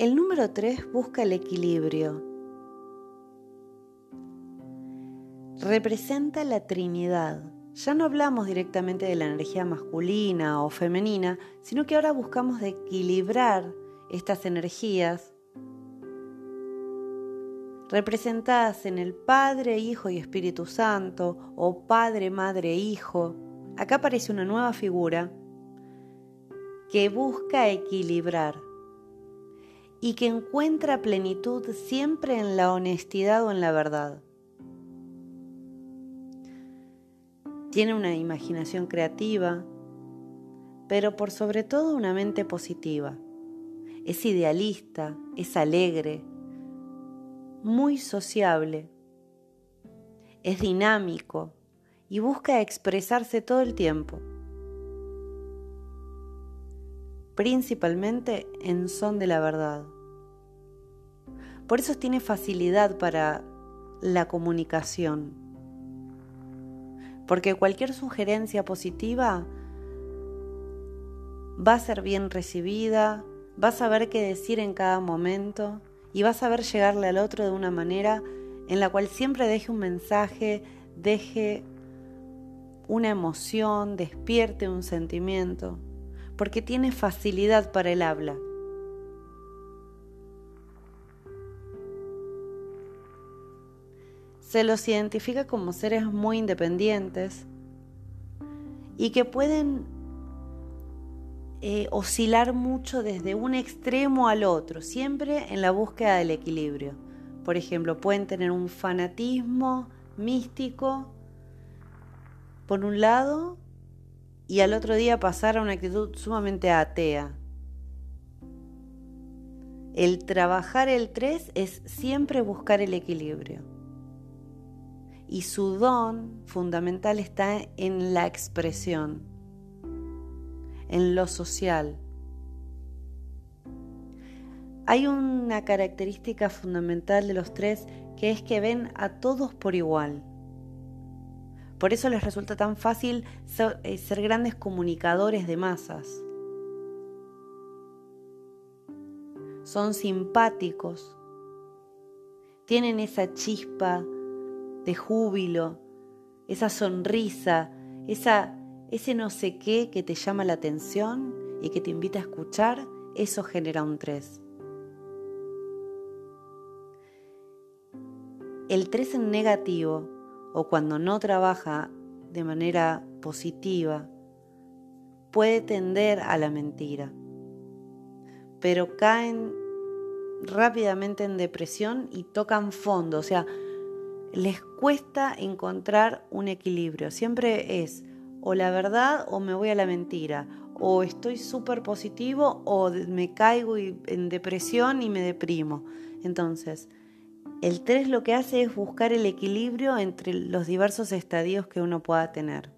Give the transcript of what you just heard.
El número 3 busca el equilibrio. Representa la Trinidad. Ya no hablamos directamente de la energía masculina o femenina, sino que ahora buscamos equilibrar estas energías representadas en el Padre, Hijo y Espíritu Santo o Padre, Madre, Hijo. Acá aparece una nueva figura que busca equilibrar y que encuentra plenitud siempre en la honestidad o en la verdad. Tiene una imaginación creativa, pero por sobre todo una mente positiva. Es idealista, es alegre, muy sociable, es dinámico y busca expresarse todo el tiempo, principalmente en son de la verdad. Por eso tiene facilidad para la comunicación, porque cualquier sugerencia positiva va a ser bien recibida, va a saber qué decir en cada momento y vas a ver llegarle al otro de una manera en la cual siempre deje un mensaje, deje una emoción, despierte un sentimiento, porque tiene facilidad para el habla. Se los identifica como seres muy independientes y que pueden eh, oscilar mucho desde un extremo al otro, siempre en la búsqueda del equilibrio. Por ejemplo, pueden tener un fanatismo místico por un lado y al otro día pasar a una actitud sumamente atea. El trabajar el 3 es siempre buscar el equilibrio. Y su don fundamental está en la expresión en lo social. Hay una característica fundamental de los tres que es que ven a todos por igual. Por eso les resulta tan fácil ser, eh, ser grandes comunicadores de masas. Son simpáticos, tienen esa chispa de júbilo, esa sonrisa, esa ese no sé qué que te llama la atención y que te invita a escuchar, eso genera un 3. El 3 en negativo o cuando no trabaja de manera positiva puede tender a la mentira, pero caen rápidamente en depresión y tocan fondo, o sea, les cuesta encontrar un equilibrio, siempre es o la verdad o me voy a la mentira, o estoy súper positivo o me caigo en depresión y me deprimo. Entonces, el 3 lo que hace es buscar el equilibrio entre los diversos estadios que uno pueda tener.